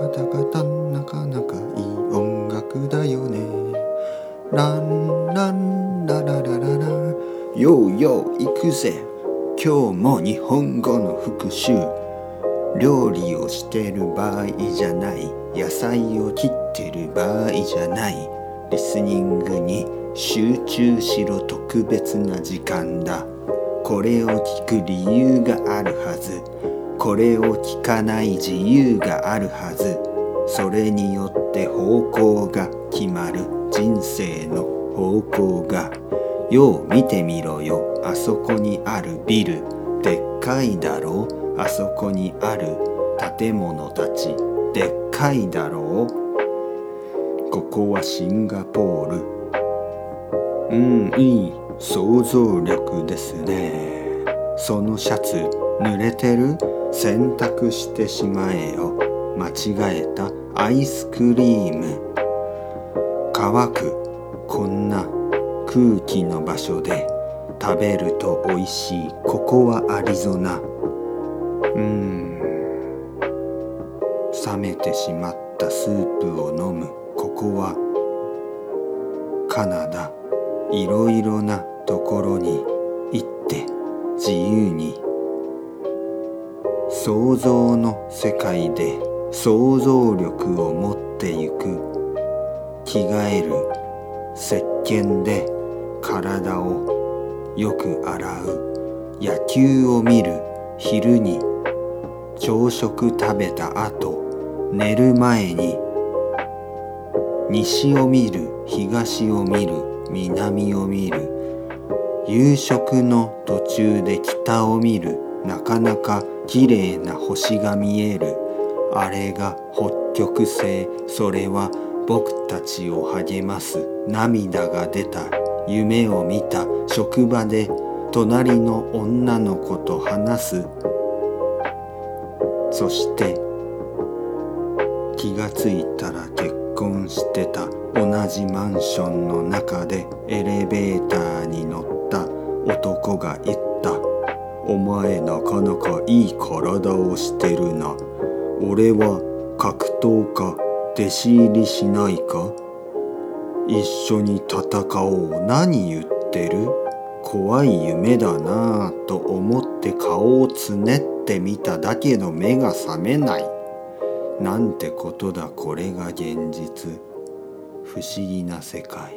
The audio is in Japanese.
カタカタなかなかいい音楽だよね。ランランラララララ。ようよう行くぜ。今日も日本語の復習。料理をしてる場合じゃない。野菜を切ってる場合じゃない。リスニングに集中しろ。特別な時間だ。これを聞く理由がある。これを聞かない自由があるはず。それによって方向が決まる人生の方向が。よう見てみろよ。あそこにあるビル。でっかいだろう。あそこにある建物たち。でっかいだろう。ここはシンガポール。うんいい想像力ですね。そのシャツ濡れてる洗濯してしまえよ。間違えたアイスクリーム。乾くこんな空気の場所で食べると美味しい。ここはアリゾナ。うん。冷めてしまったスープを飲む。ここはカナダ。いろいろなところに行って自由に。想像の世界で想像力を持ってゆく。着替える石鹸で体をよく洗う。野球を見る昼に。朝食食べた後寝る前に。西を見る東を見る南を見る。夕食の途中で北を見るなかなか綺麗な星が見える。あれが北極星それは僕たちを励ます涙が出た。夢を見た職場で隣の女の子と話す。そして気がついたら結婚してた同じマンションの中でエレベーター体をしてるな。俺は格闘家弟子入りしないか？一緒に戦おう。何言ってる？怖い夢だなぁと思って顔をつねってみただけど目が覚めない。なんてことだこれが現実。不思議な世界。